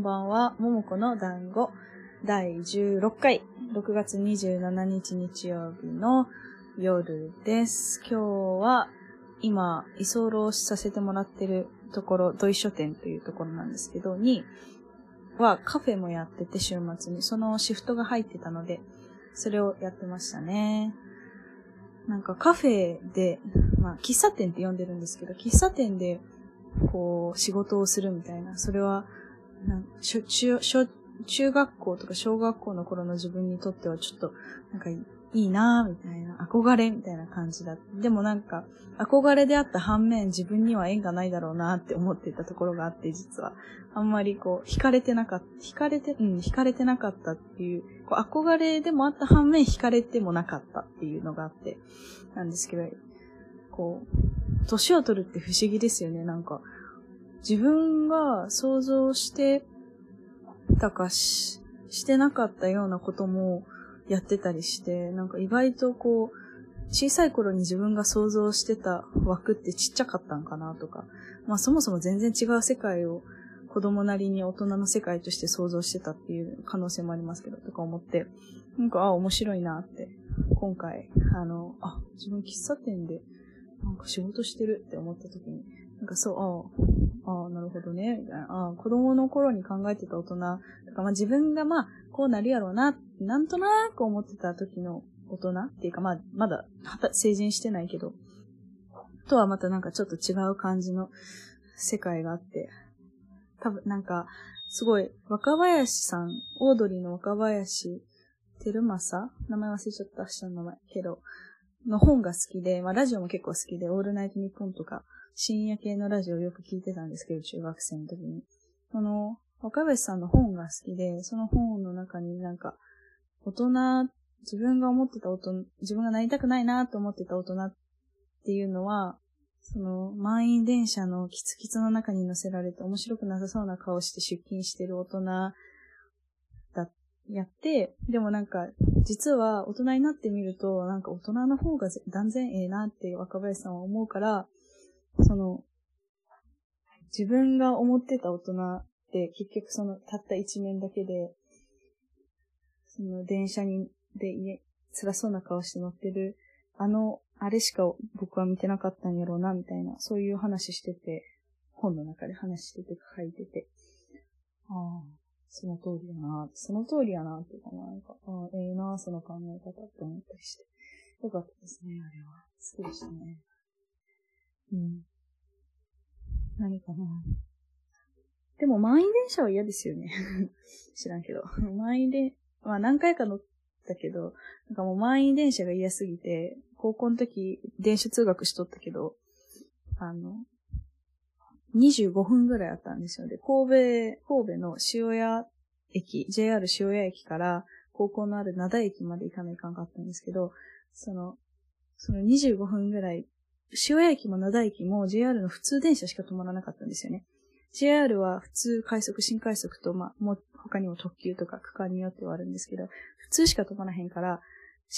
んばんは、ももこの団子第16回、6月27日日曜日の夜です。今日は今、居候させてもらってるところ、土井書店というところなんですけど、に、はカフェもやってて週末に、そのシフトが入ってたので、それをやってましたね。なんかカフェで、まあ喫茶店って呼んでるんですけど、喫茶店でこう仕事をするみたいな、それは、なんしょ中中学校とか小学校の頃の自分にとってはちょっと、なんかいいなぁ、みたいな、憧れみたいな感じだ。でもなんか、憧れであった反面自分には縁がないだろうなって思ってたところがあって、実は。あんまりこう、惹かれてなかった、惹かれて、うん、惹かれてなかったっていう、こう憧れでもあった反面惹かれてもなかったっていうのがあって、なんですけど、こう、年を取るって不思議ですよね、なんか。自分が想像してたかし、してなかったようなこともやってたりして、なんか意外とこう、小さい頃に自分が想像してた枠ってちっちゃかったんかなとか、まあそもそも全然違う世界を子供なりに大人の世界として想像してたっていう可能性もありますけど、とか思って、なんか、あ、面白いなって、今回、あの、あ、自分喫茶店でなんか仕事してるって思った時に、なんかそう、ああ、ああ、なるほどね、みたいな。ああ、子供の頃に考えてた大人、とから、まあ自分がまあ、こうなるやろうな、なんとなく思ってた時の大人。っていうか、まあ、まだ、成人してないけど、とはまたなんかちょっと違う感じの世界があって、多分なんか、すごい、若林さん、オードリーの若林照正。名前忘れちゃった、下の名前。けど、の本が好きで、まあラジオも結構好きで、オールナイトニッポンとか、深夜系のラジオをよく聞いてたんですけど、中学生の時に。その、若林さんの本が好きで、その本の中になんか、大人、自分が思ってた大人、自分がなりたくないなと思ってた大人っていうのは、その、満員電車のキツキツの中に乗せられて面白くなさそうな顔して出勤してる大人、やって、でもなんか、実は大人になってみると、なんか大人の方が断然ええなって若林さんは思うから、その、自分が思ってた大人って結局そのたった一面だけで、その電車に、で家、辛そうな顔して乗ってる、あの、あれしか僕は見てなかったんやろうな、みたいな、そういう話してて、本の中で話してて書いてて、ああ、その通りやな、その通りやな、っていうかな、んか、ああ、ええな、その考え方って思ったりして。よかったですね、あれは。好きでしたね。うん。何かな。でも満員電車は嫌ですよね。知らんけど。満員で、まあ何回か乗ったけど、なんかもう満員電車が嫌すぎて、高校の時電車通学しとったけど、あの、25分ぐらいあったんですよ。で、神戸、神戸の塩谷駅、JR 塩谷駅から高校のある灘駅まで行かないかんかったんですけど、その、その25分ぐらい、塩谷駅も灘駅も JR の普通電車しか止まらなかったんですよね。JR は普通快速、新快速と、まあ、もう他にも特急とか区間によってはあるんですけど、普通しか止まらへんから、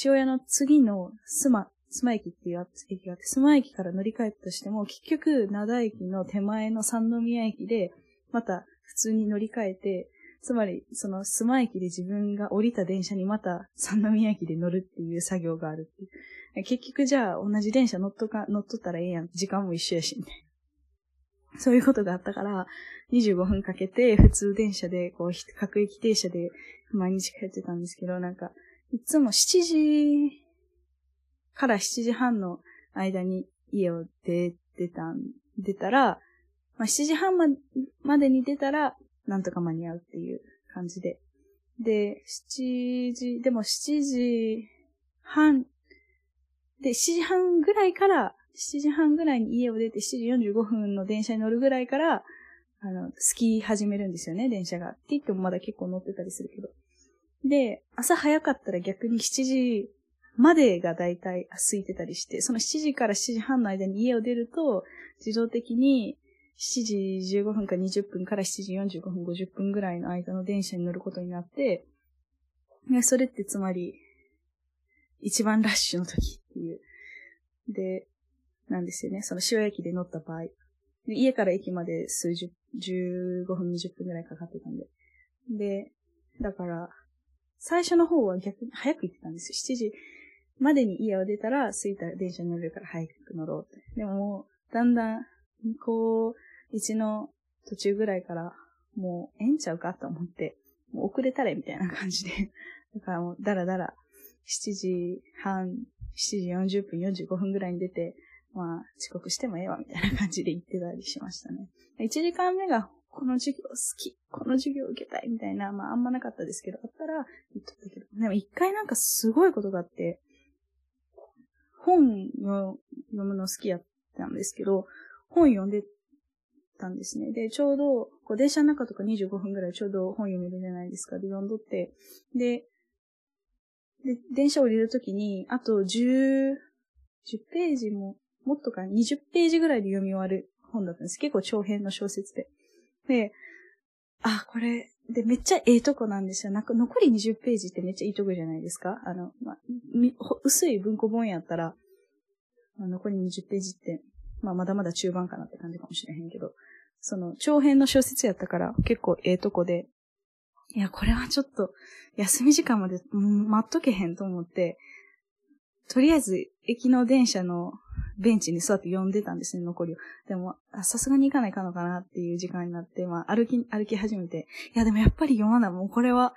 塩谷の次のスマ、スマ駅っていう駅があって、スマ駅から乗り換えたとしても、結局、灘駅の手前の三宮駅で、また普通に乗り換えて、つまり、そのスマ駅で自分が降りた電車にまた三宮駅で乗るっていう作業があるっていう。結局じゃあ同じ電車乗っとか、乗っとったらええやん。時間も一緒やし、ね。そういうことがあったから、25分かけて普通電車で、こう、各駅停車で毎日帰ってたんですけど、なんか、いつも7時から7時半の間に家を出てたん、出たら、まあ、7時半ままでに出たら、なんとか間に合うっていう感じで。で、7時、でも7時半、で、7時半ぐらいから、7時半ぐらいに家を出て7時45分の電車に乗るぐらいから、あの、スキー始めるんですよね、電車が。って言ってもまだ結構乗ってたりするけど。で、朝早かったら逆に7時までがだいたい空いてたりして、その7時から7時半の間に家を出ると、自動的に7時15分か20分から7時45分50分ぐらいの間の電車に乗ることになって、それってつまり、一番ラッシュの時っていう。で、なんですよね。その塩駅で乗った場合。家から駅まで数十、15分、20分くらいかかってたんで。で、だから、最初の方は逆に早く行ってたんですよ。7時までに家を出たら、着いたら電車に乗れるから早く乗ろうって。でももう、だんだん、こう、1の途中ぐらいから、もう、えんちゃうかと思って、もう遅れたれみたいな感じで。だからもう、だらだら、7時半、7時40分、45分ぐらいに出て、まあ、遅刻してもええわ、みたいな感じで言ってたりしましたね。1時間目がこの授業好き、この授業受けたいみたいな、まああんまなかったですけど、あったら言っとったけど。でも一回なんかすごいことがあって、本を読むの好きやったんですけど、本読んでたんですね。で、ちょうど、こう電車の中とか25分ぐらいちょうど本読めるじゃないですか。で、読んどって、で、で、電車降りるときに、あと10、10ページも、もっとか20ページぐらいで読み終わる本だったんです。結構長編の小説で。で、あ、これ、で、めっちゃええとこなんですよ。なんか残り20ページってめっちゃいいとこじゃないですか？あの、まあ薄い文庫本やったら、まあ、残り20ページって、まあ、まだまだ中盤かなって感じかもしれへんけど、その、長編の小説やったから結構ええとこで、いや、これはちょっと、休み時間まで、待っとけへんと思って、とりあえず、駅の電車のベンチに座って読んでたんですね、残りを。でも、さすがに行かないかのかなっていう時間になって、まあ、歩き、歩き始めて、いや、でもやっぱり読まない。もうこれは、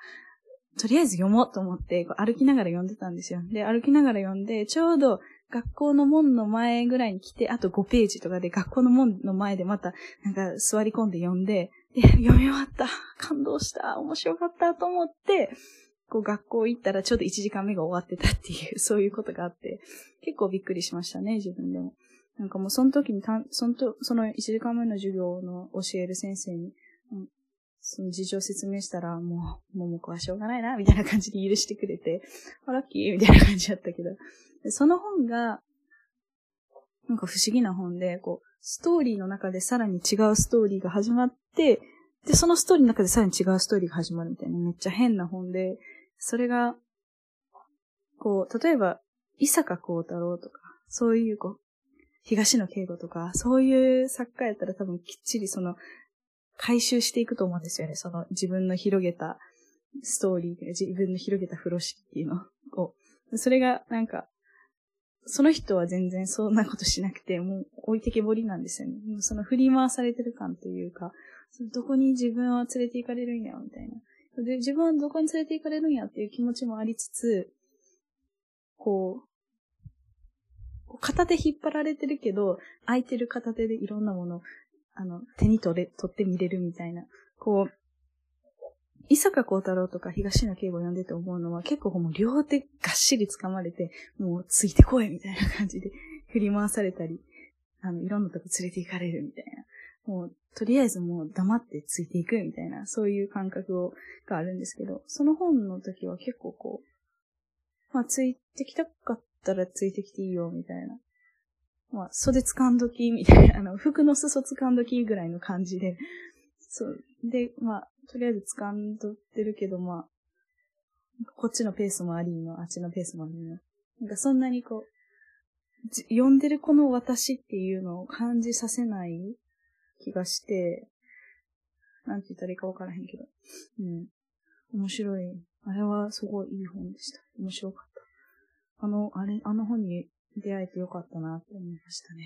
とりあえず読もうと思って、歩きながら読んでたんですよ。で、歩きながら読んで、ちょうど学校の門の前ぐらいに来て、あと5ページとかで学校の門の前でまた、なんか座り込んで読んで、で、読み終わった。感動した。面白かったと思って、こう学校行ったらちょうど1時間目が終わってたっていう、そういうことがあって、結構びっくりしましたね、自分でも。なんかもうその時にたそのと、その1時間目の授業の教える先生に、うん、その事情説明したら、もう、ももこはしょうがないな、みたいな感じで許してくれて、あ、ラッキーみたいな感じだったけど。その本が、なんか不思議な本で、こう、ストーリーの中でさらに違うストーリーが始まって、で、そのストーリーの中でさらに違うストーリーが始まるみたいな、めっちゃ変な本で、それが、こう、例えば、伊坂幸太郎とか、そういう、こう、東野圭吾とか、そういう作家やったら多分きっちりその、回収していくと思うんですよね。その自分の広げたストーリー自分の広げた風呂敷っていうのを。それがなんか、その人は全然そんなことしなくて、もう置いてけぼりなんですよね。その振り回されてる感というか、どこに自分は連れて行かれるんや、みたいな。で、自分はどこに連れて行かれるんやっていう気持ちもありつつ、こう、片手引っ張られてるけど、空いてる片手でいろんなもの、あの、手に取れ、取って見れるみたいな。こう、伊坂幸太郎とか東野圭吾読んでて思うのは結構もう両手がっしり掴まれて、もうついてこいみたいな感じで振り回されたり、あの、いろんなとこ連れて行かれるみたいな。もう、とりあえずもう黙ってついていくみたいな、そういう感覚をがあるんですけど、その本の時は結構こう、まあ、ついてきたかったらついてきていいよ、みたいな。まあ、袖掴んどき、みたいな、あの、服の裾掴んどきぐらいの感じで、そう。で、まあ、とりあえず掴んどってるけど、まあ、こっちのペースもありの、あっちのペースもありの。なんかそんなにこう、読んでるこの私っていうのを感じさせない気がして、なんて言ったらいいかわからへんけど。うん。面白い。あれはすごいいい本でした。面白かった。あの、あれ、あの本に出会えてよかったなって思いましたね。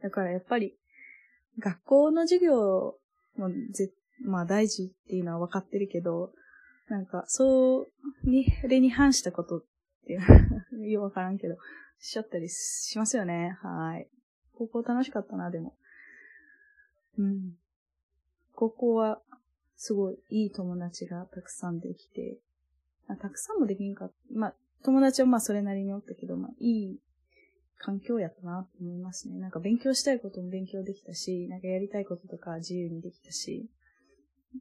だからやっぱり、学校の授業もぜ、まあ大事っていうのは分かってるけど、なんか、そう、に、れに反したことっていう、よくわからんけど、しちゃったりしますよね。はい。高校楽しかったな、でも。うん。ここは、すごいいい友達がたくさんできて、あたくさんもできんかった。まあ、友達はまあそれなりにおったけど、まあ、いい環境やったなと思いますね。なんか勉強したいことも勉強できたし、なんかやりたいこととか自由にできたし、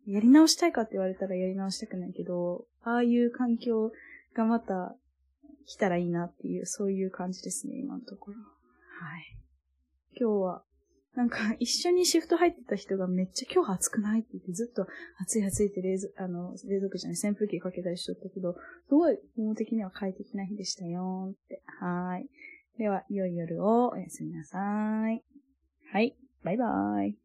やり直したいかって言われたらやり直したくないけど、ああいう環境がまた来たらいいなっていう、そういう感じですね、今のところ。はい。今日はなんか、一緒にシフト入ってた人がめっちゃ今日暑くないって言って、ずっと暑い暑いって冷蔵、あの、冷蔵庫じゃない扇風機かけたりしとったけど、すごい、基本的には快適な日でしたよって。はーい。では、良い夜をおやすみなさい。はい。バイバーイ。